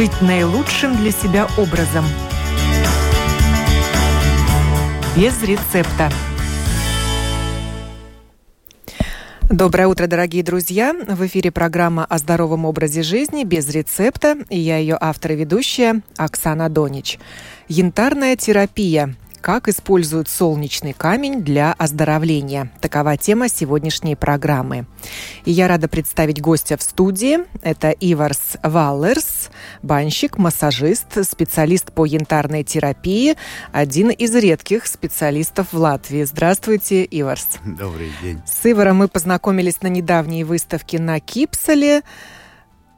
жить наилучшим для себя образом. Без рецепта. Доброе утро, дорогие друзья! В эфире программа о здоровом образе жизни без рецепта. И я ее автор и ведущая Оксана Донич. Янтарная терапия как используют солнечный камень для оздоровления? Такова тема сегодняшней программы. И я рада представить гостя в студии. Это Иварс Валлерс, банщик, массажист, специалист по янтарной терапии, один из редких специалистов в Латвии. Здравствуйте, Иварс. Добрый день. С Иваром мы познакомились на недавней выставке на Кипсале.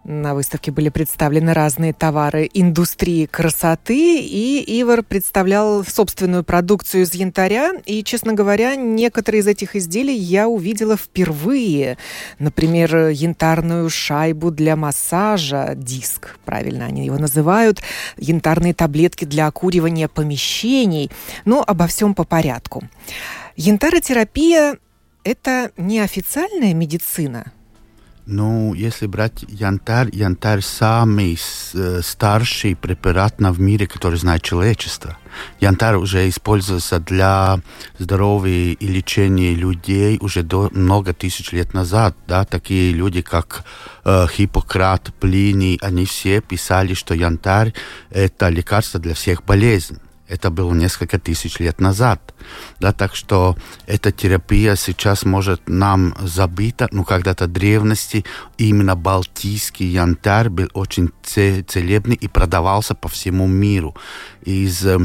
На выставке были представлены разные товары индустрии красоты, и Ивар представлял собственную продукцию из янтаря. И, честно говоря, некоторые из этих изделий я увидела впервые. Например, янтарную шайбу для массажа, диск, правильно они его называют, янтарные таблетки для окуривания помещений. Но обо всем по порядку. Янтаротерапия – это неофициальная медицина – ну, если брать янтарь, янтарь самый э, старший препарат в мире, который знает человечество. Янтарь уже используется для здоровья и лечения людей уже до много тысяч лет назад. Да? Такие люди, как э, Хиппократ, Плиний, они все писали, что янтарь – это лекарство для всех болезней. Это было несколько тысяч лет назад. Да, так что эта терапия сейчас может нам забыта, но когда-то древности именно балтийский янтарь был очень целебный и продавался по всему миру. Из э,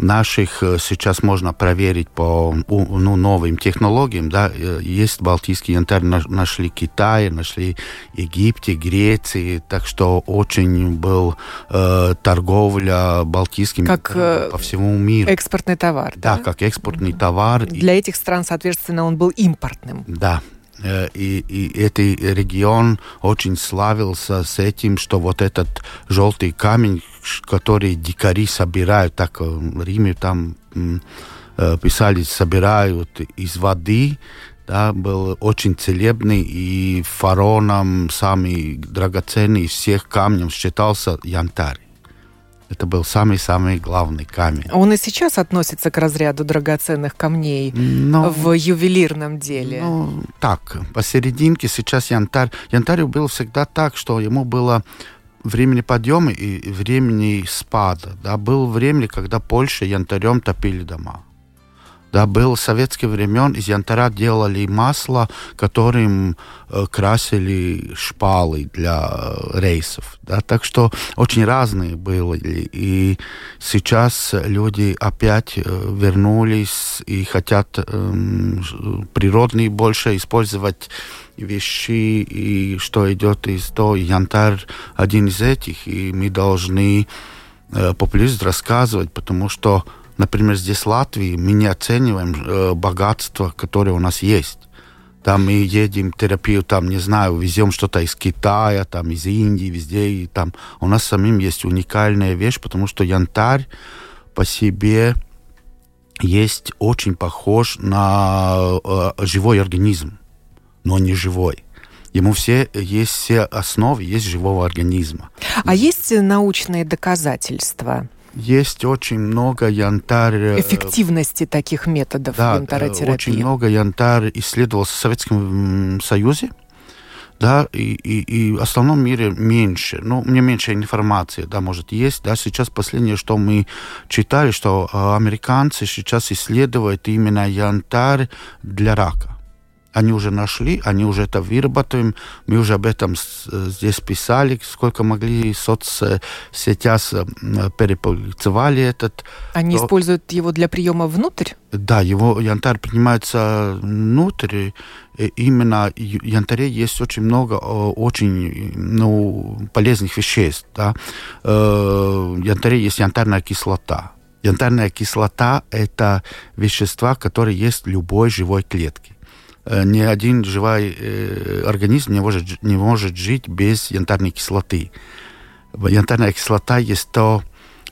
наших э, сейчас можно проверить по ну, новым технологиям, да, э, есть балтийский янтарь, нашли Китай, нашли Египте, Греции, так что очень был э, торговля балтийским как, по всему миру. Экспортный товар. Да, да? как экспортный товар. Для этих стран, соответственно, он был импортным. Да, и, и этот регион очень славился с этим, что вот этот желтый камень, который дикари собирают, так в Риме там э, писали, собирают из воды, да, был очень целебный и фароном самый драгоценный из всех камней считался янтарь. Это был самый-самый главный камень. Он и сейчас относится к разряду драгоценных камней Но, в ювелирном деле. Ну, так, посерединке сейчас янтарь. Янтарь был всегда так, что ему было времени подъема и времени спада. Да, было время, когда Польша янтарем топили дома. Да, был советские времен, из янтаря делали масло, которым э, красили шпалы для э, рейсов. Да, так что очень разные были. И сейчас люди опять э, вернулись и хотят э, природные больше использовать вещи, и что идет из того, янтарь один из этих, и мы должны э, популяризировать, рассказывать, потому что Например, здесь в Латвии мы не оцениваем э, богатство, которое у нас есть. Там мы едем терапию, там, не знаю, везем что-то из Китая, там, из Индии, везде. И там у нас самим есть уникальная вещь, потому что янтарь по себе есть очень похож на э, живой организм, но не живой. Ему все есть все основы, есть живого организма. А есть научные доказательства? Есть очень много янтарь... Э, Эффективности таких методов да, янтаротерапии. очень много янтарь исследовался в Советском Союзе, да, и, и, и в основном мире меньше. Ну, мне меньше информации, да, может, есть. Да, сейчас последнее, что мы читали, что э, американцы сейчас исследуют именно янтарь для рака. Они уже нашли, они уже это выработаем. Мы уже об этом здесь писали, сколько могли соцсетях перепубликовали этот. Они то... используют его для приема внутрь? Да, его янтарь принимается внутрь. И именно в янтаре есть очень много очень ну, полезных веществ. Да. Э, в янтаре есть янтарная кислота. Янтарная кислота – это вещества, которые есть в любой живой клетке. Э, ни один живой э, организм не может, не может жить без янтарной кислоты. Янтарная кислота есть то,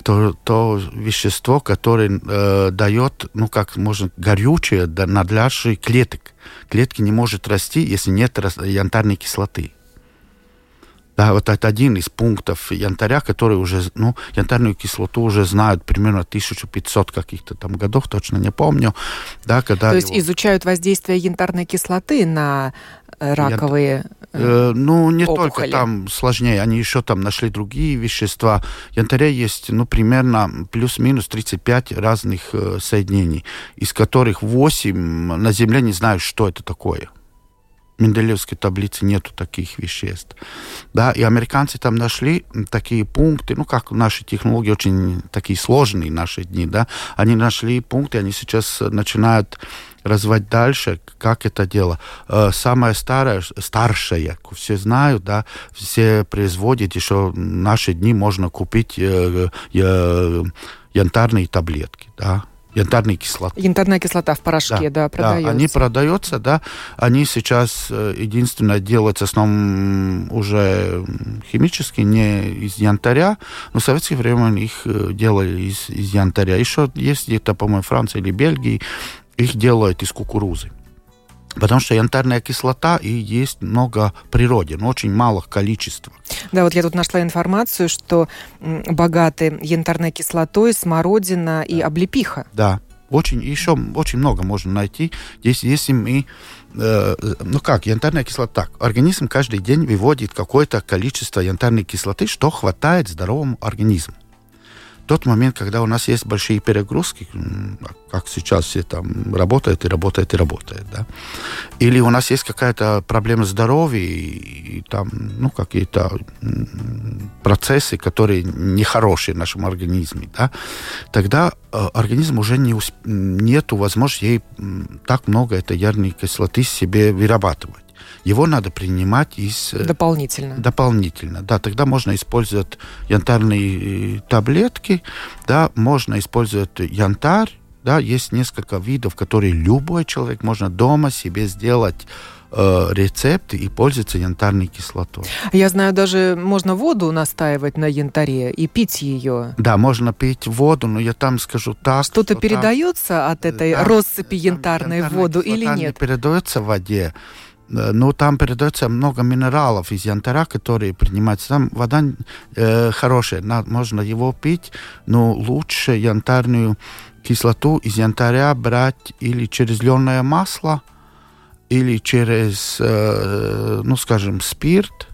то, то вещество, которое э, дает, ну, как можно, горючее на наших клеток. Клетки не может расти, если нет янтарной кислоты. Да, вот это один из пунктов янтаря, который уже, ну, янтарную кислоту уже знают примерно 1500 каких-то там годов, точно не помню. Да, когда То есть его... изучают воздействие янтарной кислоты на э, раковые э, Ну, не опухоли. только там сложнее, они еще там нашли другие вещества. Янтаря есть, ну, примерно плюс-минус 35 разных э, соединений, из которых 8 на Земле не знают, что это такое. Менделеевской таблице нету таких веществ. Да, и американцы там нашли такие пункты, ну, как наши технологии очень такие сложные наши дни, да, они нашли пункты, они сейчас начинают развивать дальше, как это дело. Э, самое старое, старшее, все знают, да, все производят, еще в наши дни можно купить э, э, янтарные таблетки, да, янтарной кислоты. Янтарная кислота в порошке, да, да продается. Да, они продаются, да. Они сейчас э, единственное делают в основном уже химически, не из янтаря, но в советское время их э, делали из, из янтаря. Еще есть где-то, по-моему, Франция или Бельгии, их делают из кукурузы. Потому что янтарная кислота и есть много в природе, но очень малых количеств. Да, вот я тут нашла информацию, что богаты янтарной кислотой смородина и облепиха. Да, очень, еще очень много можно найти. Здесь, если мы э, ну как, янтарная кислота. Так, организм каждый день выводит какое-то количество янтарной кислоты, что хватает здоровому организму тот момент, когда у нас есть большие перегрузки, как сейчас все там работают и работают и работают, да, или у нас есть какая-то проблема здоровья и, там, ну, какие-то процессы, которые нехорошие в нашем организме, да, тогда э, организм уже не усп... нету возможности ей так много этой ярной кислоты себе вырабатывать его надо принимать из... Э, дополнительно. Дополнительно, да. Тогда можно использовать янтарные э, таблетки, да, можно использовать янтарь, да, есть несколько видов, которые любой человек можно дома себе сделать э, рецепт и пользоваться янтарной кислотой. Я знаю, даже можно воду настаивать на янтаре и пить ее. Да, можно пить воду, но я там скажу так. Что-то что передается там, от этой да, россыпи янтарной в воду или нет? Не передается в воде. Э, но там передается много минералов из янтаря, которые принимаются. Там вода э, хорошая, можно его пить, но лучше янтарную кислоту из янтаря брать или через льняное масло, или через, э, ну, скажем, спирт,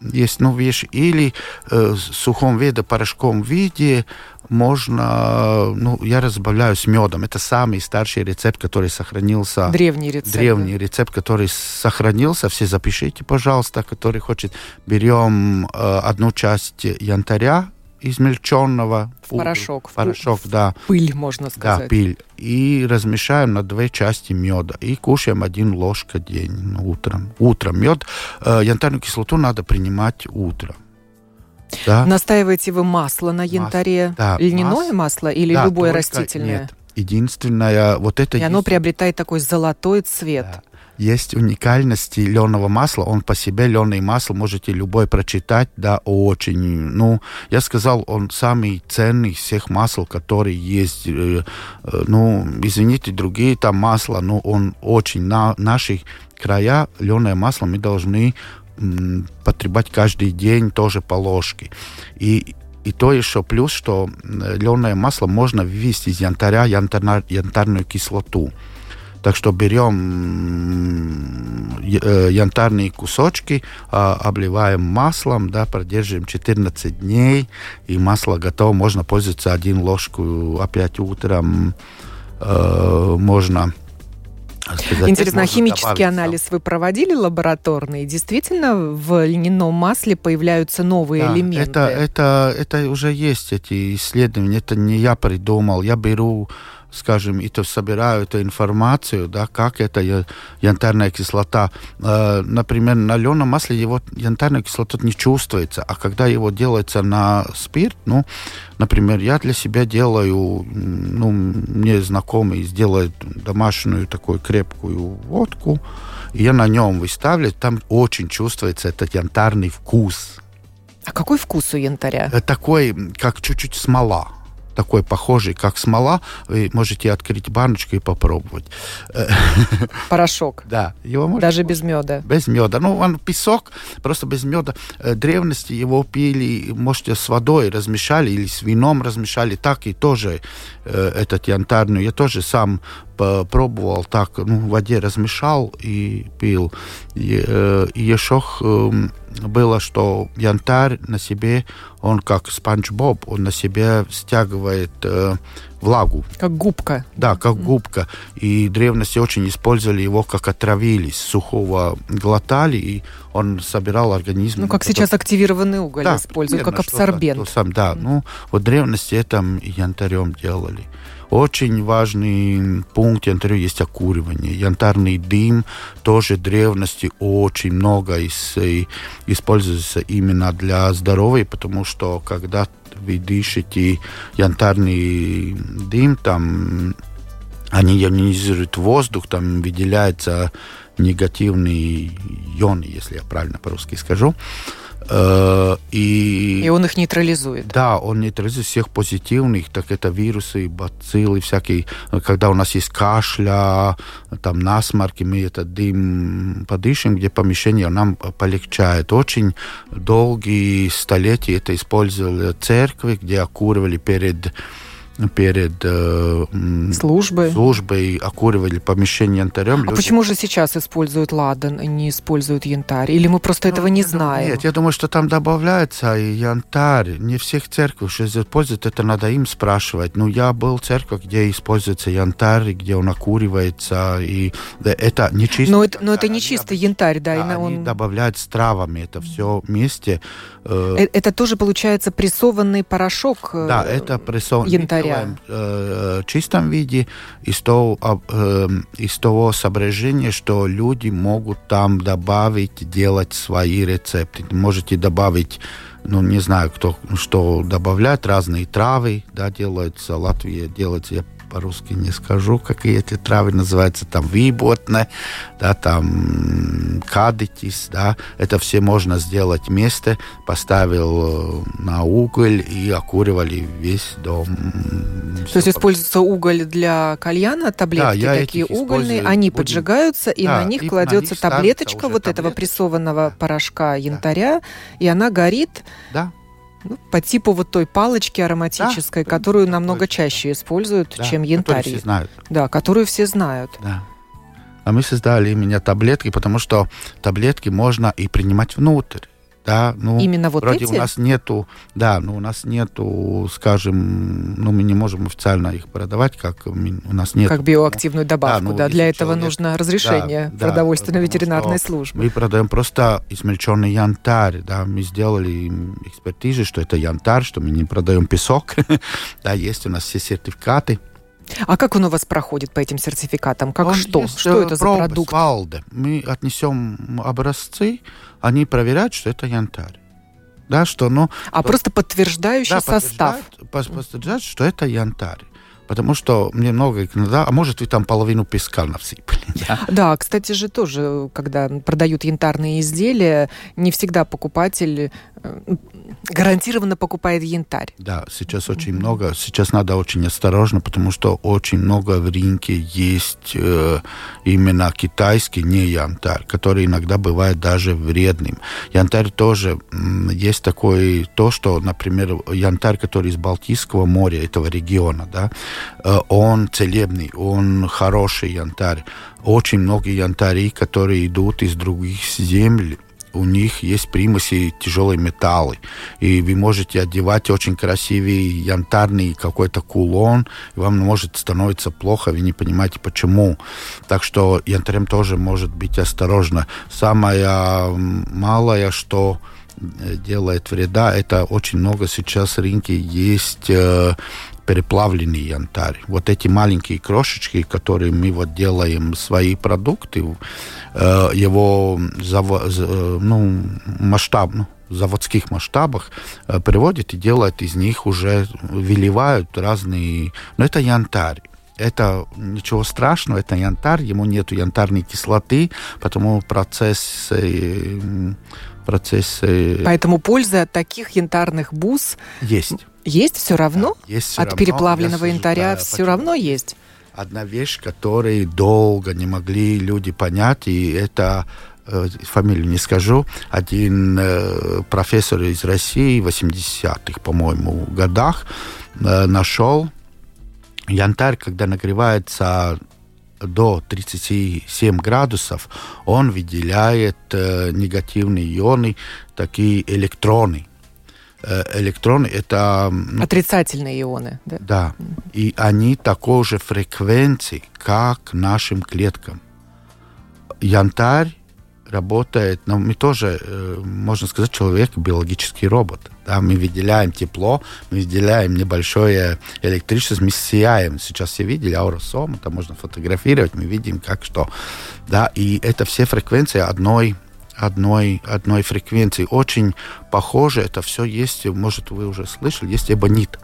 есть ну, вещи, или э, в сухом виде, порошком виде, можно, ну, я разбавляю с медом. Это самый старший рецепт, который сохранился. Древний рецепт. Древний да? рецепт, который сохранился. Все запишите, пожалуйста, который хочет. Берем э, одну часть янтаря, измельченного. В порошок. В порошок, в, да. Пыль, можно сказать. Да, пыль. И размешаем на две части меда. И кушаем один ложка день ну, утром. Утром мед. Э, янтарную кислоту надо принимать утром. Да. Настаиваете вы масло на янтаре? Масло, да, Льняное масло, масло или да, любое растительное? Нет. Единственное, вот это... И оно приобретает такой золотой цвет. Да есть уникальности льняного масла. Он по себе льняное масло можете любой прочитать, да, очень. Ну, я сказал, он самый ценный из всех масел, которые есть. Э, э, ну, извините, другие там масла, но он очень на наших края льняное масло мы должны потреблять каждый день тоже по ложке. И и то еще плюс, что льняное масло можно вывести из янтаря янтарную кислоту. Так что берем э, янтарные кусочки, а, обливаем маслом, да, продержим 14 дней, и масло готово. Можно пользоваться один ложку опять утром. Э, можно Сказать, Интересно, а химический анализ сам. вы проводили лабораторный? Действительно, в льняном масле появляются новые да, элементы? Это, это, это уже есть, эти исследования. Это не я придумал. Я беру скажем, и то собираю эту информацию, да, как это янтарная кислота. Э, например, на льняном масле его янтарная кислота не чувствуется, а когда его делается на спирт, ну, например, я для себя делаю, ну, мне знакомый сделает домашнюю такую крепкую водку, и я на нем выставляю, там очень чувствуется этот янтарный вкус. А какой вкус у янтаря? Такой, как чуть-чуть смола такой похожий, как смола, вы можете открыть баночку и попробовать. Порошок. Да. Его можно Даже без меда. Без меда. Ну, он песок, просто без меда. Э, древности его пили, можете с водой размешали или с вином размешали, так и тоже э, этот янтарный. Я тоже сам пробовал так, ну, в воде размешал и пил. И, э, и еще э, было, что янтарь на себе, он как спанч Боб, он на себе стягивает э, влагу. Как губка. Да, как губка. И древности очень использовали его, как отравились, сухого глотали, и он собирал организм. Ну, как потом... сейчас активированный уголь да, используют, как абсорбент. То, то сам, да, ну, вот древности это янтарем делали. Очень важный пункт янтаря есть окуривание. Янтарный дым тоже древности очень много из, используется именно для здоровья, потому что когда вы дышите янтарный дым, там они ионизируют воздух, там выделяется негативный ион, если я правильно по-русски скажу. Э, и, и он их нейтрализует. Да, он нейтрализует всех позитивных, так это вирусы, бациллы всякие. Когда у нас есть кашля, там насморки, мы этот дым подышим, где помещение нам полегчает. Очень долгие столетия это использовали церкви, где окуривали перед перед э, службой. службой окуривали помещение янтарем. А люди... почему же сейчас используют ладан, и не используют янтарь? Или мы просто ну, этого не знаем? Нет, я думаю, что там добавляется и янтарь. Не всех церквей что используют, это надо им спрашивать. Ну, я был в церкви, где используется янтарь, где он окуривается, и это не чистый Но это, но это не чистый янтарь, да? да он... Они добавляют с травами это все вместе. Э, э, это тоже получается прессованный порошок Да, это прессованный янтаря делаем э, чистом виде из того, э, из того соображения, что люди могут там добавить, делать свои рецепты. Можете добавить ну, не знаю, кто что добавляет, разные травы, да, делаются, Латвия делается, я по-русски не скажу, какие эти травы называются, там виботне, да, там кадитис, да, это все можно сделать вместе, поставил э, на уголь и окуривали весь дом. То есть используется уголь для кальяна, таблетки да, такие угольные, они будем... поджигаются, и да, на них и кладется на них таблеточка вот таблеточка. этого прессованного порошка янтаря, да. и она горит. Да ну, по типу вот той палочки ароматической, да, которую намного точно. чаще используют, да, чем янтарь. Все знают. Да, которую все знают. Да. А мы создали именно таблетки, потому что таблетки можно и принимать внутрь. Да, ну, Именно вот вроде эти? у нас нету, да, ну у нас нету, скажем, ну мы не можем официально их продавать, как у нас нет. Как биоактивную добавку, да. Ну, да для этого человек, нужно разрешение да, продовольственно-ветеринарной службы. Мы продаем просто измельченный янтарь, да, мы сделали экспертизы, что это янтарь, что мы не продаем песок, да, есть у нас все сертификаты. А как он у вас проходит по этим сертификатам? Как он что? Что это за продукт? Валде. Мы отнесем образцы, они проверяют, что это янтарь. Да, что, ну, а по... просто подтверждающий да, состав. Подтверждают, что это янтарь. Потому что мне много иногда, а может вы там половину песка навсыпали. Да? да, кстати же тоже, когда продают янтарные изделия, не всегда покупатель э, гарантированно покупает янтарь. Да, сейчас очень mm-hmm. много. Сейчас надо очень осторожно, потому что очень много в рынке есть э, именно китайский не янтарь, который иногда бывает даже вредным. Янтарь тоже м, есть такой то, что, например, янтарь, который из Балтийского моря этого региона, да, э, он целебный, он хороший янтарь. Очень много янтарей, которые идут из других земель, у них есть примеси тяжелые металлы. И вы можете одевать очень красивый янтарный какой-то кулон, и вам может становиться плохо, вы не понимаете почему. Так что янтарем тоже может быть осторожно. Самое малое, что э, делает вреда, это очень много сейчас в рынке есть э, переплавленный янтарь. Вот эти маленькие крошечки, которые мы вот делаем свои продукты, э, его э, ну, масштаб, ну, заводских масштабах э, приводят и делают из них уже, выливают разные... Но это янтарь. Это ничего страшного, это янтарь, ему нету янтарной кислоты, потому процесс процесс... Поэтому польза от таких янтарных бус есть Есть все равно? Да, есть все От равно. переплавленного Я янтаря да, все почему? равно есть? Одна вещь, которую долго не могли люди понять, и это э, фамилию не скажу, один э, профессор из России в 80-х, по-моему, годах э, нашел янтарь, когда нагревается до 37 градусов, он выделяет э, негативные ионы, такие электроны. Э, электроны это... м, Отрицательные ионы, да? да. И они такой же фреквенции, как нашим клеткам. Янтарь работает, но мы тоже, э, можно сказать, человек биологический робот. Да, мы выделяем тепло, мы выделяем небольшое электричество, мы сияем. Сейчас все видели ауросом, это можно фотографировать, мы видим, как что. Да, и это все фреквенции одной одной, одной фреквенции. Очень похоже, это все есть, может, вы уже слышали, есть эбонит.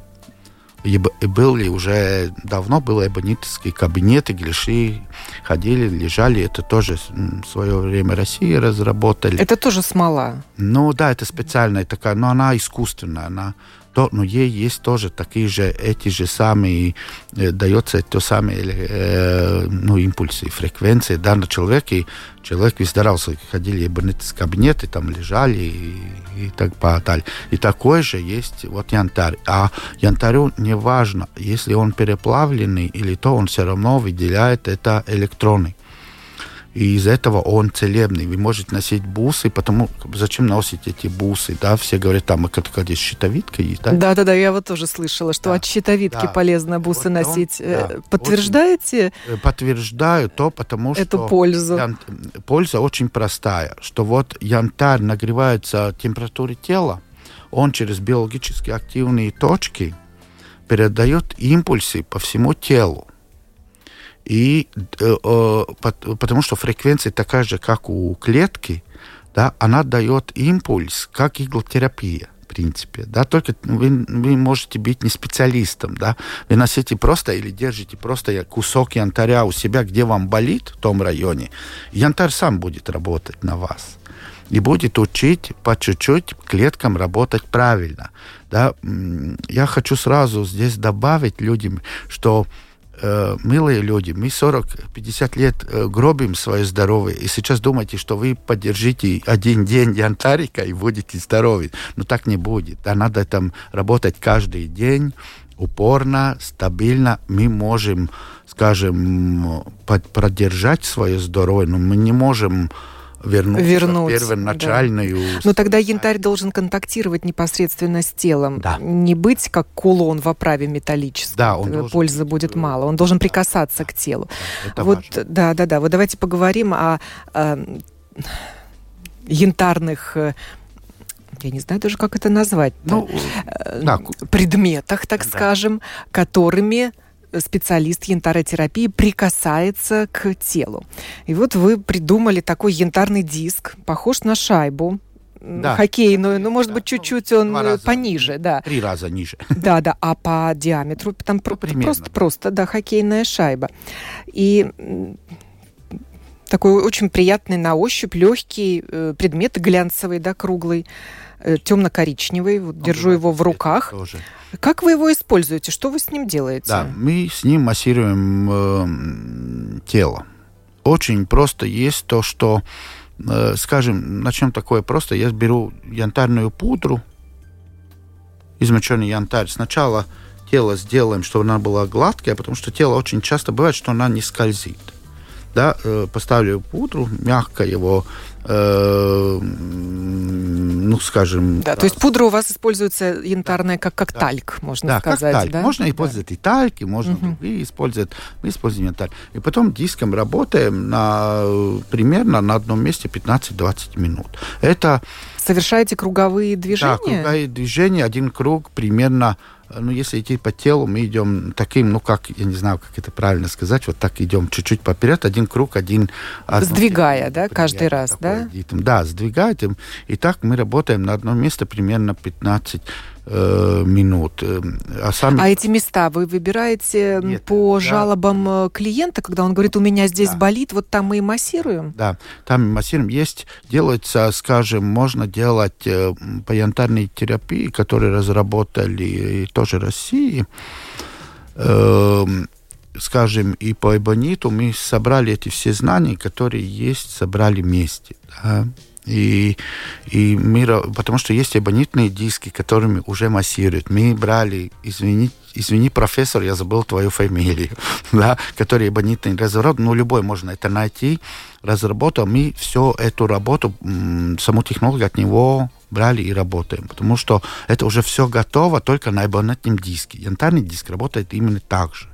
И были уже давно был эбонитовские кабинеты, глиши ходили, лежали. Это тоже в свое время Россия разработали. Это тоже смола. Ну да, это специальная такая, но она искусственная, она то, но ей есть тоже такие же, эти же самые, э, дается то самые э, ну, импульсы, фреквенции да, на человека, и человек выздоравливался, ходили в кабинеты, там лежали и, и так далее. И такой же есть вот янтарь. А янтарю не важно, если он переплавленный или то, он все равно выделяет это электроны. И из этого он целебный. Вы можете носить бусы, потому зачем носить эти бусы, да? Все говорят, там, как здесь щитовидка есть, да? Да-да-да, я вот тоже слышала, что Да, от щитовидки да. полезно бусы Вот он, носить. Э, да, Подтверждаете Э, Подтверждаю то, потому эту что... пользу? ян- Польза очень простая, что вот янтарь нагревается температуре тела, он через биологически активные точки передает импульсы по всему телу. И э, пот- потому что фреквенция такая же, как у клетки, да, она дает импульс, как иглотерапия в принципе, да, только вы, вы можете быть не специалистом, да, вы носите просто или держите просто кусок янтаря у себя, где вам болит в том районе, янтарь сам будет работать на вас и будет учить по чуть-чуть клеткам работать правильно. Да? Я хочу сразу здесь добавить людям, что э, милые люди, мы 40-50 лет э, гробим свое здоровье, и сейчас думаете, что вы поддержите один день янтарика и будете здоровы. Но так не будет. Да, надо там работать каждый день, упорно, стабильно. Мы можем, скажем, под- продержать свое здоровье, но мы не можем вернуться Вернуть, первоначальную... Но тогда янтарь должен контактировать непосредственно с телом. Да. Не быть как кулон в оправе металлической. Да, он Э, должен Пользы будет э, мало. Он должен прикасаться к телу. Это вот, важно. да, да, да. Вот давайте поговорим о, э, янтарных, я не знаю даже, как это назвать. Ну, да, предметах, так Да. скажем, которыми специалист янтаротерапии прикасается к телу. И вот вы придумали такой янтарный диск, похож на шайбу Да. хоккейную, ну, может Да. быть, чуть-чуть он Два э, раза. пониже, да. три раза ниже. Да, да, а по диаметру там про- примерно, просто, да. просто, да, хоккейная шайба. И такой очень приятный на ощупь, легкий э, предмет, глянцевый, да, круглый, темно-коричневый. Вот держу бывает его в руках. Тоже. Как вы его используете? Что вы с ним делаете? Да, мы с ним массируем э, тело. Очень просто есть то, что, э, скажем, начнем такое просто. Я беру янтарную пудру, измоченный янтарь. Сначала тело сделаем, чтобы она была гладкая, потому что тело очень часто бывает, что она не скользит. Да, э, поставлю пудру, мягко его, э, ну, скажем... Да, то есть пудра у вас используется янтарная как, как Да. тальк, можно Да, сказать. как тальк. да? Можно Да. использовать и тальки, можно Мгм. другие использовать. Мы используем янтарь. И потом диском работаем на, примерно на одном месте 15-20 минут. Это Совершаете круговые да, движения? круговые движения, один круг примерно, ну, если идти по телу, мы идем таким, ну, как, я не знаю, как это правильно сказать, вот так идем чуть-чуть поперед, один круг, один... одно Сдвигая, да, каждый раз, такое да? ритм. Да, сдвигаем. И так мы работаем на одном месте примерно 15 э, минут. А, сами... а эти места вы выбираете Нет, по да. жалобам клиента, когда он говорит, у меня здесь да. болит, вот там мы и массируем? Да, там массируем. Есть, делается, скажем, можно делать по янтарной терапии, которые разработали тоже России, э, скажем, и по эбониту мы собрали эти все знания, которые есть, собрали вместе. Да? И, и мы, потому что есть эбонитные диски, которыми уже массируют. Мы брали, извини, извини, профессор, я забыл твою фамилию, да, который эбонитный разворот, ну, любой можно это найти, разработал. Мы всю эту работу, саму технологию от него брали и работаем, потому что это уже все готово только на эбонитном диске. Янтарный диск работает именно так же.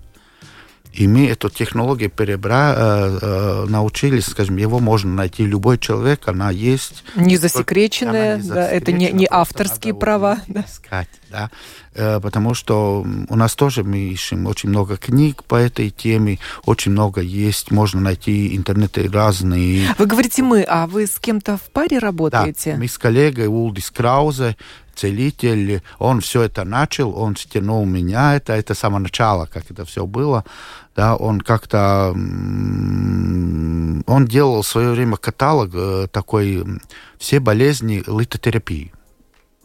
И мы эту технологию перебра, э, э, научились, скажем, его можно найти любой человек, она есть. Не засекреченная, не да, это не, не авторские права. Да. Искать, да. Э, потому что у нас тоже мы ищем очень много книг по этой теме, очень много есть, можно найти интернеты разные. Вы говорите мы, а вы с кем-то в паре работаете? Да, мы с коллегой Улдис Краузе, целитель, он все это начал, он стянул меня, это, это с самого начала, как это все было, да, он как-то, он делал в свое время каталог э, такой, все болезни литотерапии,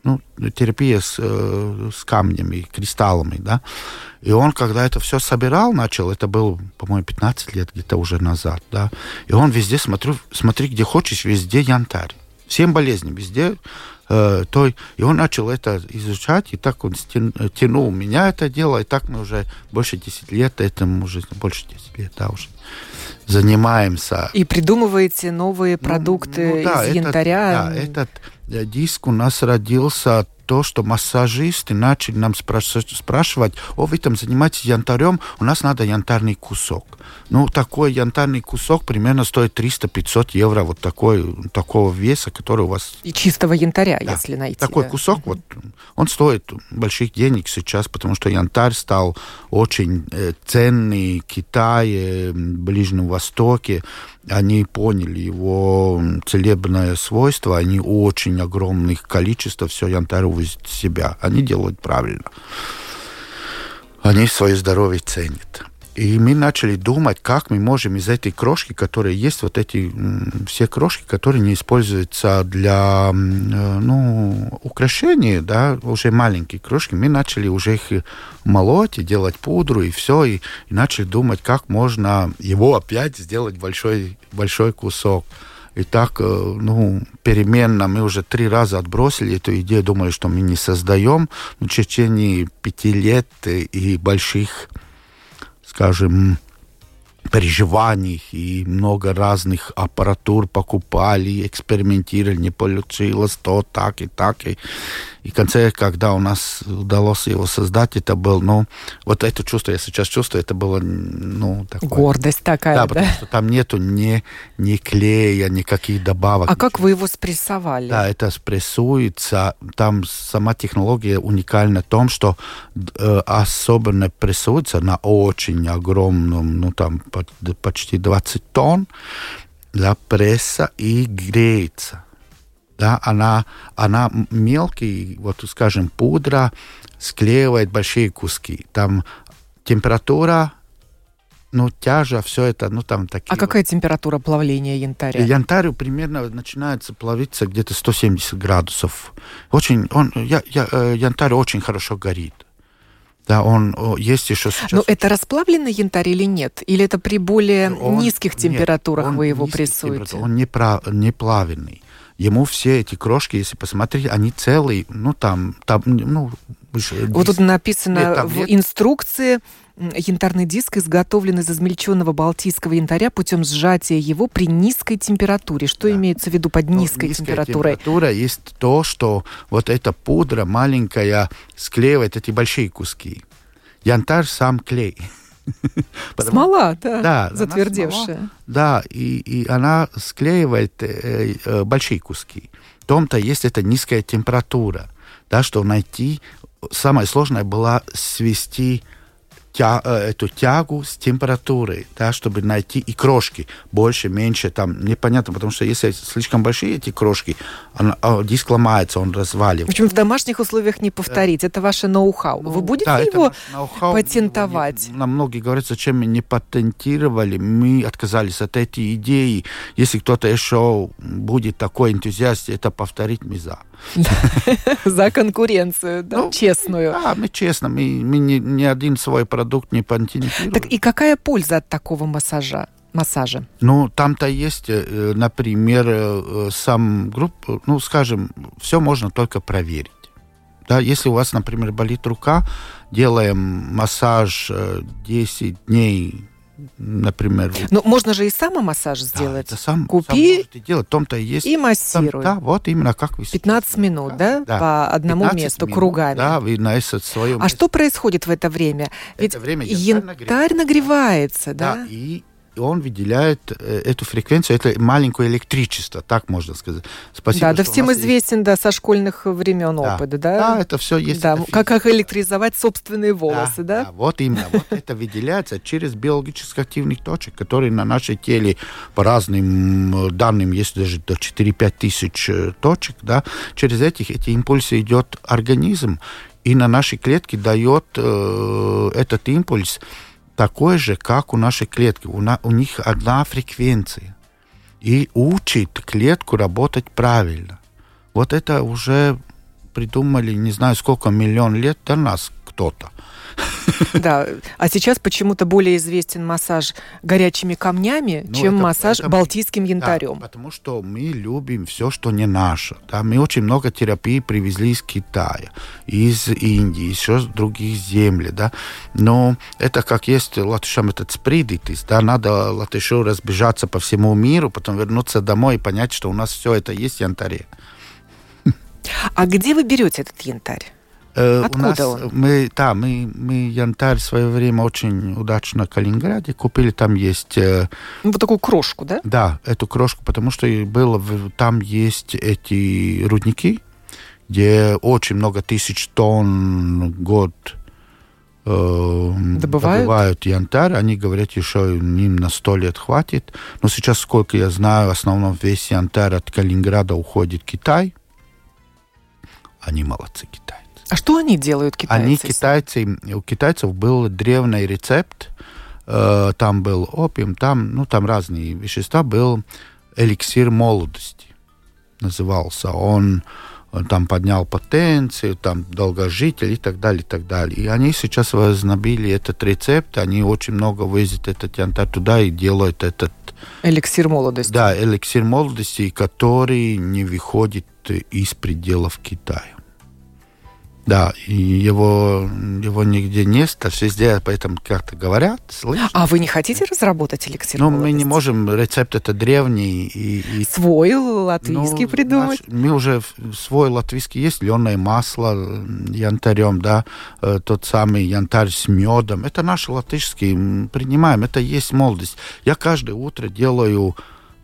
ну, терапия с, э, с камнями, кристаллами, да, и он, когда это все собирал, начал, это был, по-моему, 15 лет где-то уже назад, да, и он везде, смотрю, смотри, где хочешь, везде янтарь. Всем болезням, везде э, той. И он начал это изучать, и так он стян, тянул меня это дело, и так мы уже больше 10 лет, этому уже больше 10 лет, да, уже занимаемся. И придумываете новые ну, продукты ну, ну, да, из этот, янтаря. Да, этот э, диск у нас родился то, что массажисты начали нам спрашивать, о, вы там занимаетесь янтарем, у нас надо янтарный кусок. Ну, такой янтарный кусок примерно стоит 300-500 евро, вот такой, такого веса, который у вас... И чистого янтаря, да. если найти. Такой да. кусок, вот, он стоит больших денег сейчас, потому что янтарь стал очень э, ценный в Китае, Ближнем Востоке они поняли его целебное свойство, они очень огромных количеств все янтарь в себя. Они делают правильно. Они свое здоровье ценят. И мы начали думать, как мы можем из этой крошки, которые есть, вот эти все крошки, которые не используются для э, ну, украшения, да, уже маленькие крошки, мы начали уже их молоть и делать пудру и все, и, и начали думать, как можно его опять сделать большой, большой кусок. И так, э, ну, переменно мы уже три раза отбросили эту идею, думали, что мы не создаем. Но в течение пяти лет и больших скажем, переживаний и много разных аппаратур покупали, экспериментировали, не получилось то, так и так. И, и в конце, когда у нас удалось его создать, это был, ну, вот это чувство я сейчас чувствую, это было, ну, такое... Гордость такая, да? Да, потому что там нету ни, ни клея, никаких добавок. А как вы его спрессовали? Да, это спрессуется. Там сама технология уникальна в том, что э, особенно прессуется на очень огромном, ну, там, почти 20 тонн для пресса и греется да, она, она мелкий, вот скажем, пудра склеивает большие куски. Там температура ну, тяжа, все это, ну, там такие... А какая температура плавления янтаря? Янтарь примерно начинается плавиться где-то 170 градусов. Очень, он, я, я, э, янтарь очень хорошо горит. Да, он есть еще сейчас. Но это расплавленный янтарь или нет? Или это при более он, низких температурах нет, вы его прессуете? Он не, про, не плавленый ему все эти крошки, если посмотреть, они целые, ну там, там, ну... Вот тут написано нет, там в нет. инструкции, янтарный диск изготовлен из измельченного балтийского янтаря путем сжатия его при низкой температуре. Что да. имеется в виду под ну, низкой ну, температурой? температура есть то, что вот эта пудра маленькая склеивает эти большие куски. Янтарь сам клей. Смола, да, да затвердевшая. Смола, да, и, и она склеивает э, э, большие куски. В том-то есть эта низкая температура, да, что найти... Самое сложное было свести тя, э, эту тягу с температурой, да, чтобы найти и крошки больше, меньше, там непонятно, потому что если слишком большие эти крошки, он, он, диск ломается, он разваливается. Почему в домашних условиях не повторить? Это ваше ноу-хау. Ну, Вы будете да, его патентовать? Не, нам многие говорят, зачем мы не патентировали, мы отказались от этой идеи. Если кто-то еще будет такой энтузиаст, это повторить мы за. За конкуренцию, да, ну, честную. Да, мы честно, мы, ни один свой продукт не патентируем. Так и какая польза от такого массажа? массажа? Ну, там-то есть, э, например, э, сам групп, ну, скажем, все можно только проверить. Да, если у вас, например, болит рука, делаем массаж 10 э, дней например. Ну, можно же и самомассаж сделать. Да, это сам, Купи сам делать, том-то и есть. И массируй. Там, да, вот именно как вы 15 минут, да? да? По одному месту, минут, кругами. Да, вы на своем... А что происходит в это время? Ведь это время янтарь нагревается, да? Да, и он выделяет э, эту фреквенцию, это маленькое электричество, так можно сказать. Спасибо, да, да всем известен, есть... да, со школьных времен да. опыт, да? Да, это все есть. Да, как, как электризовать собственные волосы, да? Да, да вот именно, вот это выделяется через биологически активных точек, которые на нашей теле по разным данным есть даже до 4-5 тысяч э, точек, да, через этих эти импульсы идет организм, и на наши клетки дает э, этот импульс такой же, как у нашей клетки. У, на, у них одна фреквенция. И учит клетку работать правильно. Вот это уже придумали, не знаю, сколько миллион лет до нас кто-то. Да, а сейчас почему-то более известен массаж горячими камнями, ну, чем это, массаж это, балтийским янтарем. Да, потому что мы любим все, что не наше. Да, мы очень много терапии привезли из Китая, из Индии, еще с других земель. Да. Но это как есть латышам этот спридитис. Да, надо латышу разбежаться по всему миру, потом вернуться домой и понять, что у нас все это есть в янтаре. А где вы берете этот янтарь? Э, Откуда у нас, он? Мы, да, мы, мы янтарь в свое время очень удачно в Калининграде купили. Там есть... Э, ну, вот такую крошку, да? Да, эту крошку, потому что было, там есть эти рудники, где очень много тысяч тонн год э, добывают? добывают янтарь. Они говорят, еще им на сто лет хватит. Но сейчас, сколько я знаю, в основном весь янтарь от Калининграда уходит в Китай. Они молодцы, Китай. А что они делают, китайцы? Они, китайцы, у китайцев был древний рецепт, э, там был опиум, там, ну, там разные вещества, был эликсир молодости, назывался. Он, он там поднял потенцию, там долгожитель и так далее, и так далее. И они сейчас вознобили этот рецепт, они очень много возят этот янтарь туда и делают этот... Эликсир молодости. Да, эликсир молодости, который не выходит из пределов Китая. Да, и его, его нигде нет, а везде об этом как-то говорят, слышат. А вы не хотите разработать эликсир Ну, мы не можем, рецепт это древний. И, и... Свой латвийский ну, придумать? Наш, мы уже свой латвийский есть, льеное масло янтарем, да, э, тот самый янтарь с медом. Это наш латышский, принимаем, это есть молодость. Я каждое утро делаю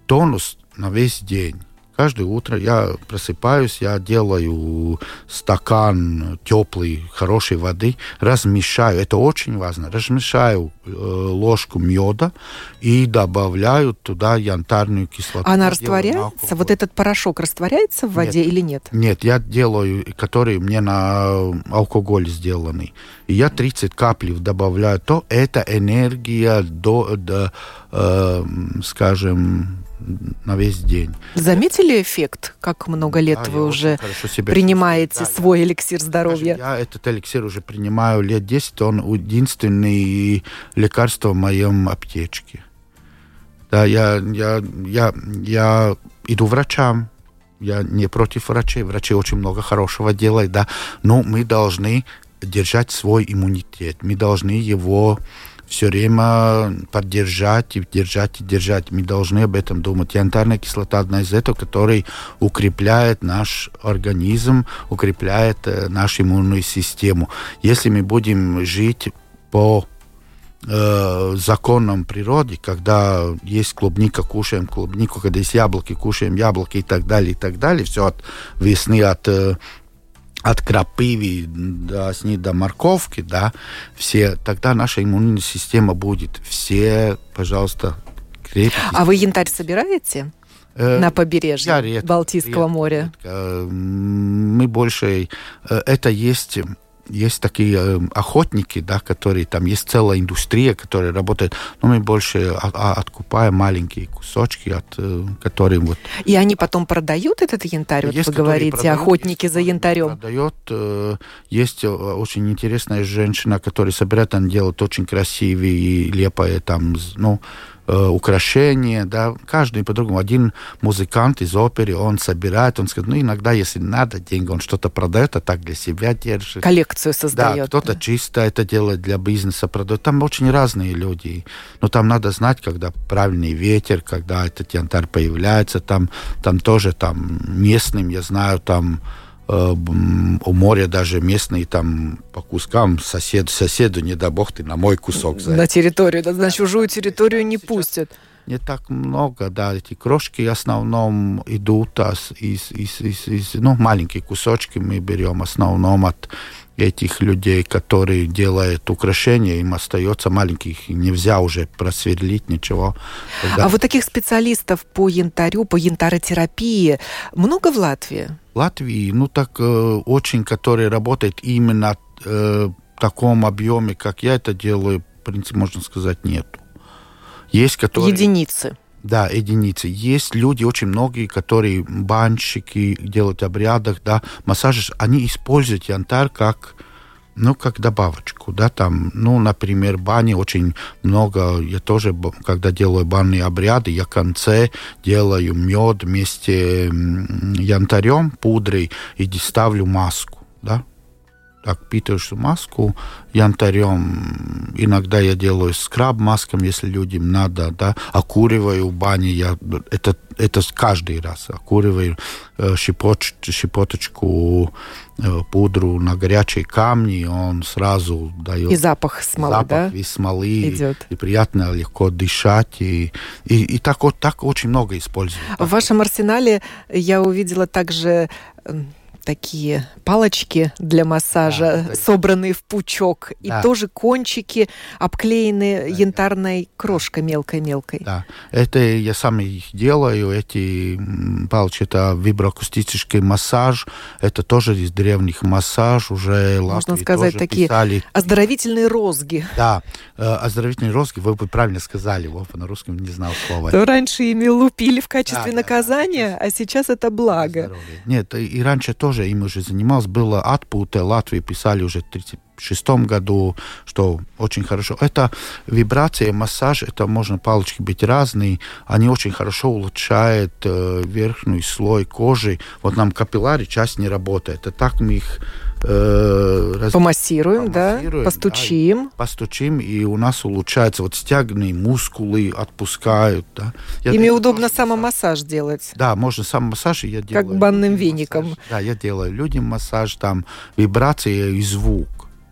тонус на весь день. Каждое утро я просыпаюсь, я делаю стакан теплой, хорошей воды, размешаю, это очень важно, размешаю э, ложку меда и добавляю туда янтарную кислоту. Она растворяется? Вот этот порошок растворяется в воде нет, или нет? Нет, я делаю, который мне на алкоголь сделанный. И я 30 капель добавляю, то это энергия до, до э, скажем, на весь день. Заметили эффект, как много лет да, вы уже принимаете чувствую. свой эликсир здоровья? Я этот эликсир уже принимаю лет 10, он единственный лекарство в моем аптечке. Да, я, я, я, я иду врачам, я не против врачей, врачи очень много хорошего делают, да, но мы должны держать свой иммунитет, мы должны его все время поддержать и держать и держать. Мы должны об этом думать. Янтарная кислота одна из этого, которая укрепляет наш организм, укрепляет э, нашу иммунную систему. Если мы будем жить по э, законам природы, когда есть клубника, кушаем клубнику, когда есть яблоки, кушаем яблоки и так далее, и так далее, все от весны, от э, от крапивы до, с ней до морковки, да, все, тогда наша иммунная система будет. Все, пожалуйста, крепитесь. А вы янтарь собираете? Э, на побережье редко, Балтийского редко, моря? Редко. Мы больше... Э, это есть есть такие э, охотники, да, которые там есть целая индустрия, которая работает, но мы больше откупаем маленькие кусочки, от э, которых вот. И они потом продают этот янтарь, вот есть, вы говорите, продают, охотники есть, за янтарем. Продает, э, есть очень интересная женщина, которая собирает, она делает очень красивые и лепые там, ну Э, украшения, да, каждый по-другому. Один музыкант из оперы, он собирает, он скажет, ну, иногда, если надо деньги, он что-то продает, а так для себя держит. Коллекцию создает. Да, кто-то да. чисто это делает для бизнеса, продает. Там очень разные люди. Но там надо знать, когда правильный ветер, когда этот янтарь появляется, там, там тоже там местным, я знаю, там Э, у моря даже местные там по кускам сосед, соседу, не дай бог ты на мой кусок. За на территорию, да, на чужую территорию не пустят. Не так много, да, эти крошки в основном идут из, из, из, из ну, маленькие кусочки мы берем в основном от этих людей, которые делают украшения, им остается маленьких, нельзя уже просверлить ничего. Когда... А вот таких специалистов по янтарю, по янтаротерапии много в Латвии? В Латвии, ну так э, очень, которые работают именно э, в таком объеме, как я это делаю, в принципе, можно сказать, нету. Есть которые... Единицы. Да, единицы. Есть люди, очень многие, которые банщики, делают обрядах, да, массажи, они используют янтарь как ну, как добавочку, да, там, ну, например, бани очень много, я тоже, когда делаю банные обряды, я в конце делаю мед вместе янтарем, пудрой и ставлю маску, да, так питаешь маску янтарем. Иногда я делаю скраб маском, если людям надо, да, окуриваю в бане, я это, это каждый раз окуриваю э, щепоч, щепоточку э, пудру на горячие камни, он сразу дает... И запах смолы, запах да? и смолы, Идет. и приятно легко дышать, и, и, и так, вот, так очень много использую. В вашем арсенале я увидела также такие палочки для массажа, да, собранные в пучок, да. и тоже кончики обклеены да, янтарной крошкой мелкой-мелкой. Да, это я сам их делаю, эти палочки, это виброакустический массаж, это тоже из древних массаж, уже Можно сказать, такие писали. оздоровительные розги. Да, э, оздоровительные розги, вы бы правильно сказали, Вова, на русском не знал слова. То раньше ими лупили в качестве да, наказания, да, да. а сейчас это благо. Нет, и раньше тоже тоже им уже занимался, было отпута, Латвии писали уже в 1936 году, что очень хорошо. Это вибрация, массаж, это можно палочки быть разные, они очень хорошо улучшают э, верхний слой кожи. Вот нам капиллари часть не работает, а так мы их э, раз... помассируем, помассируем, да, постучим. Да, постучим, и у нас улучшается вот стягные мускулы отпускают, да. Я Ими удобно самомассаж делать. Да, можно самомассаж, я делаю. Как банным веником. Массаж. Да, я делаю людям массаж, там вибрация и звук.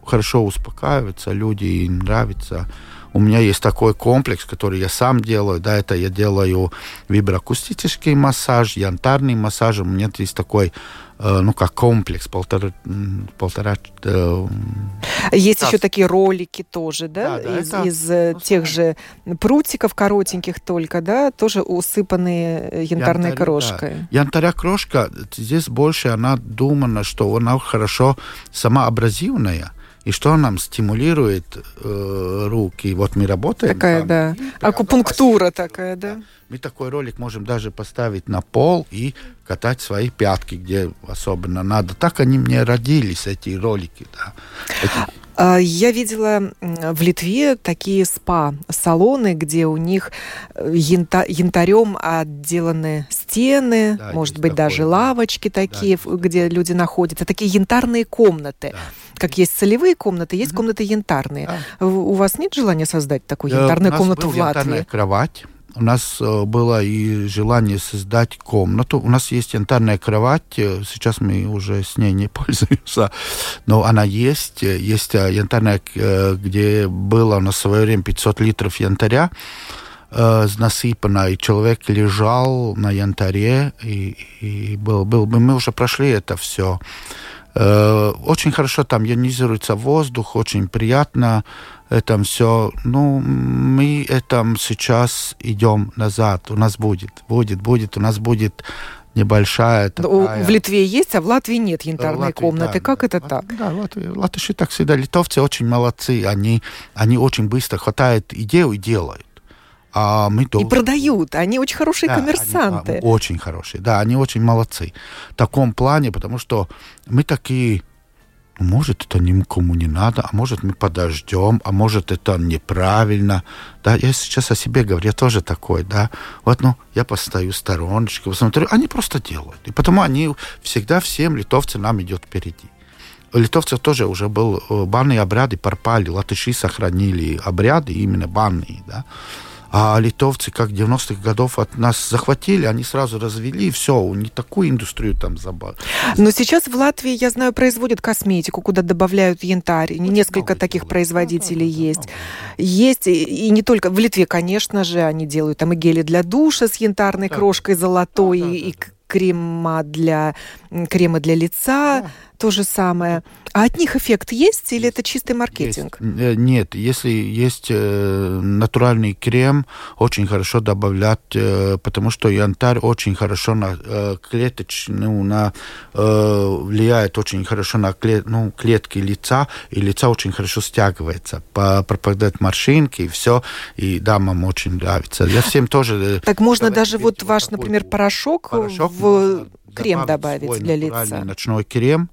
Хорошо успокаиваются, люди им нравится. У меня есть такой комплекс, который я сам делаю. Да, это я делаю виброакустический массаж, янтарный массаж. У меня есть такой Э, ну, как комплекс, полтора... полтора э, Есть еще такие ролики тоже, да, да, да из, это, из э, ну, тех же прутиков коротеньких только, да, тоже усыпанные янтарной Янтарь, крошкой. Да. Янтаря крошка, здесь больше она думана, что она хорошо сама абразивная, и что нам стимулирует э, руки. Вот мы работаем. Такая, там, да. Акупунктура такая, да. Мы такой ролик можем даже поставить на пол и катать свои пятки, где особенно надо. Так они мне родились, эти ролики. Да. Эти... А, я видела в Литве такие спа-салоны, где у них э, янта янтарем отделаны стены, да, может быть, такое, даже лавочки такие, да, где люди находятся. Такие янтарные комнаты. Да. Как есть солевые комнаты, есть угу. комнаты янтарные. Да. У вас нет желания создать такую э, янтарную комнату в Латвии? кровать у нас э, было и желание создать комнату. У нас есть янтарная кровать, э, сейчас мы уже с ней не пользуемся, но она есть. Есть янтарная, где было на свое время 500 литров янтаря насыпано, и человек лежал на янтаре, и, и был, был, мы уже прошли это все. Э, очень хорошо там ионизируется воздух, очень приятно это все. Ну, мы этом сейчас идем назад. У нас будет, будет, будет, у нас будет небольшая такая... В Литве есть, а в Латвии нет янтарной Латвии, комнаты. Да, как да, это так? Да, Латвии, латыши так всегда. Литовцы очень молодцы. Они, они очень быстро хватают идею и делают. А мы должны... И продают. Они очень хорошие да, коммерсанты. Они, очень хорошие. Да, они очень молодцы. В таком плане, потому что мы такие может, это никому не надо, а может, мы подождем, а может, это неправильно. Да, я сейчас о себе говорю, я тоже такой, да. Вот, ну, я постою стороночкой, посмотрю, они просто делают. И потому они всегда всем литовцы нам идет впереди. У литовцев тоже уже был э, банные обряды пропали, латыши сохранили обряды именно банные, да. А литовцы, как 90-х годов от нас захватили, они сразу развели, и все, не такую индустрию там забрали. Но сейчас в Латвии, я знаю, производят косметику, куда добавляют янтарь. Очень Несколько таких делают. производителей да, есть. Да, да. Есть, и, и не только в Литве, конечно же, они делают там и гели для душа с янтарной да. крошкой золотой, да, да, и, да. и крема для, крема для лица. Да то же самое. А от них эффект есть или это чистый маркетинг? Есть. Э, нет, если есть э, натуральный крем, очень хорошо добавлять, э, потому что янтарь очень хорошо на клеточную, на, влияет очень хорошо на клет, ну, клетки лица, и лица очень хорошо стягивается, пропадают морщинки и все, и дамам очень нравится. Я всем тоже... Так можно даже вот ваш, например, порошок, порошок в крем добавить для лица? ночной крем,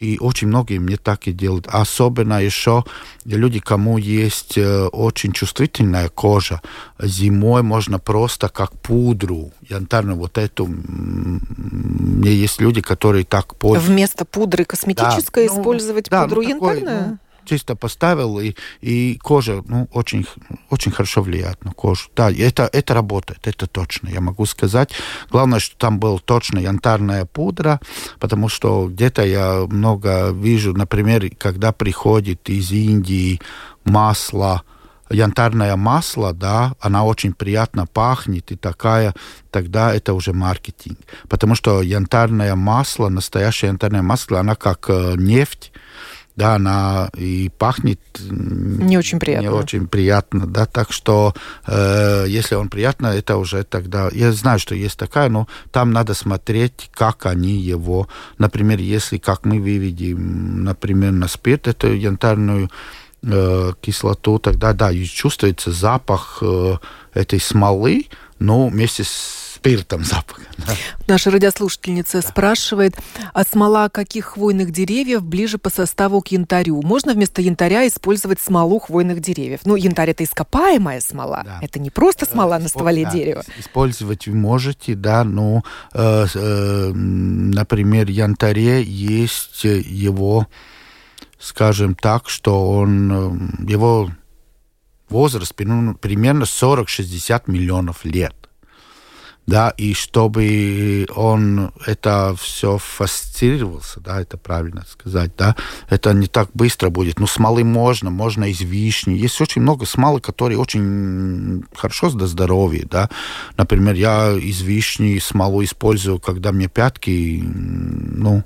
и очень многие мне так и делают. Особенно еще люди, кому есть э, очень чувствительная кожа, зимой можно просто как пудру янтарную вот эту. Мне есть люди, которые так пользуются. Вместо пудры косметической да, ну, использовать да, пудру ну, янтарную? Такой, ну, чисто поставил, и, и кожа ну, очень, очень хорошо влияет на кожу. Да, это, это работает, это точно, я могу сказать. Главное, что там была точно янтарная пудра, потому что где-то я много вижу, например, когда приходит из Индии масло, янтарное масло, да, она очень приятно пахнет и такая, тогда это уже маркетинг. Потому что янтарное масло, настоящее янтарное масло, она как э, нефть, да, она и пахнет не очень приятно. Не очень приятно, да, так что э, если он приятно, это уже тогда, я знаю, что есть такая, но там надо смотреть, как они его, например, если, как мы выведем, например, на спирт, эту янтарную э, кислоту, тогда, да, и чувствуется запах э, этой смолы, но вместе с спиртом запах. Да. Наша радиослушательница да. спрашивает, а смола каких хвойных деревьев ближе по составу к янтарю? Можно вместо янтаря использовать смолу хвойных деревьев? Ну, янтарь это ископаемая смола, да. это не просто э, смола на стволе да, дерева. Использовать вы можете, да, но, э, э, например, янтаре есть его, скажем так, что он, э, его возраст примерно 40-60 миллионов лет да, и чтобы он это все фасцировался, да, это правильно сказать, да, это не так быстро будет. Но смолы можно, можно из вишни. Есть очень много смолы, которые очень хорошо для здоровья, да. Например, я из вишни смолу использую, когда мне пятки, ну,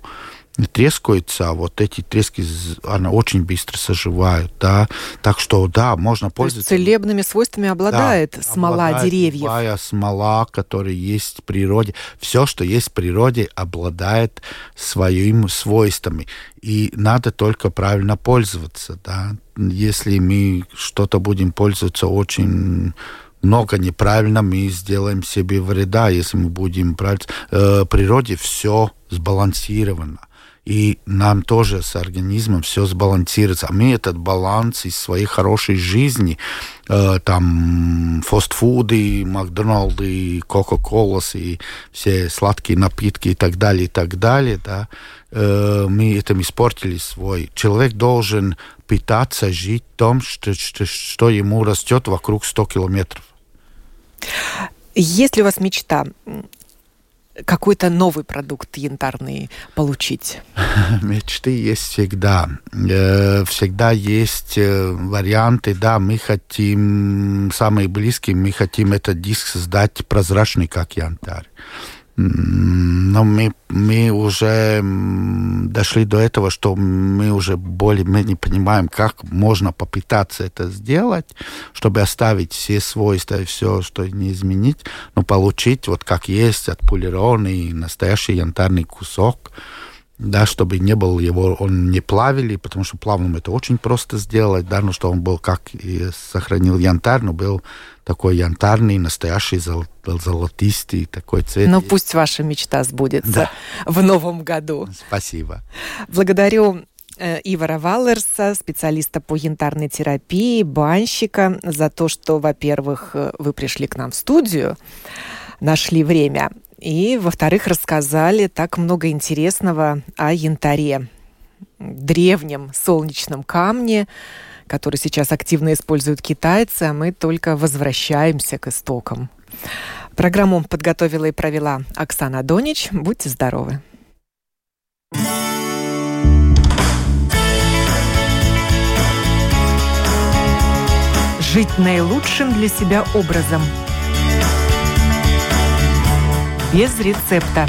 трескается, а вот эти трески, она очень быстро заживают, да, так что, да, можно пользоваться. То есть целебными свойствами обладает да, смола обладает деревьев. Любая смола, которая есть в природе, все, что есть в природе, обладает своими свойствами, и надо только правильно пользоваться, да, если мы что-то будем пользоваться очень много неправильно, мы сделаем себе вреда, если мы будем брать э, природе все сбалансировано и нам тоже с организмом все сбалансируется. А мы этот баланс из своей хорошей жизни, э, там фастфуды, Макдоналды, Кока-Кола и все сладкие напитки и так далее, и так далее, да, э, мы этим испортили свой. Человек должен питаться, жить том, что, что, что ему растет вокруг 100 километров. Есть ли у вас мечта какой-то новый продукт янтарный получить? Мечты есть всегда. Э, всегда есть э, варианты. Да, мы хотим, самые близкие, мы хотим этот диск создать прозрачный, как янтарь. Но мы, мы уже дошли до этого, что мы уже более-менее понимаем, как можно попытаться это сделать, чтобы оставить все свойства и все, что не изменить, но получить вот как есть от пулероны настоящий янтарный кусок да, чтобы не был его, он не плавили, потому что плавным это очень просто сделать, да, но что он был как и сохранил янтарь, но был такой янтарный, настоящий зол, золотистый такой цвет. Ну пусть ваша мечта сбудется да. в новом году. Спасибо. Благодарю э, Ивара Валлерса, специалиста по янтарной терапии, банщика, за то, что, во-первых, э, вы пришли к нам в студию, нашли время, и, во-вторых, рассказали так много интересного о янтаре, древнем солнечном камне, который сейчас активно используют китайцы, а мы только возвращаемся к истокам. Программу подготовила и провела Оксана Донич. Будьте здоровы. Жить наилучшим для себя образом – без рецепта.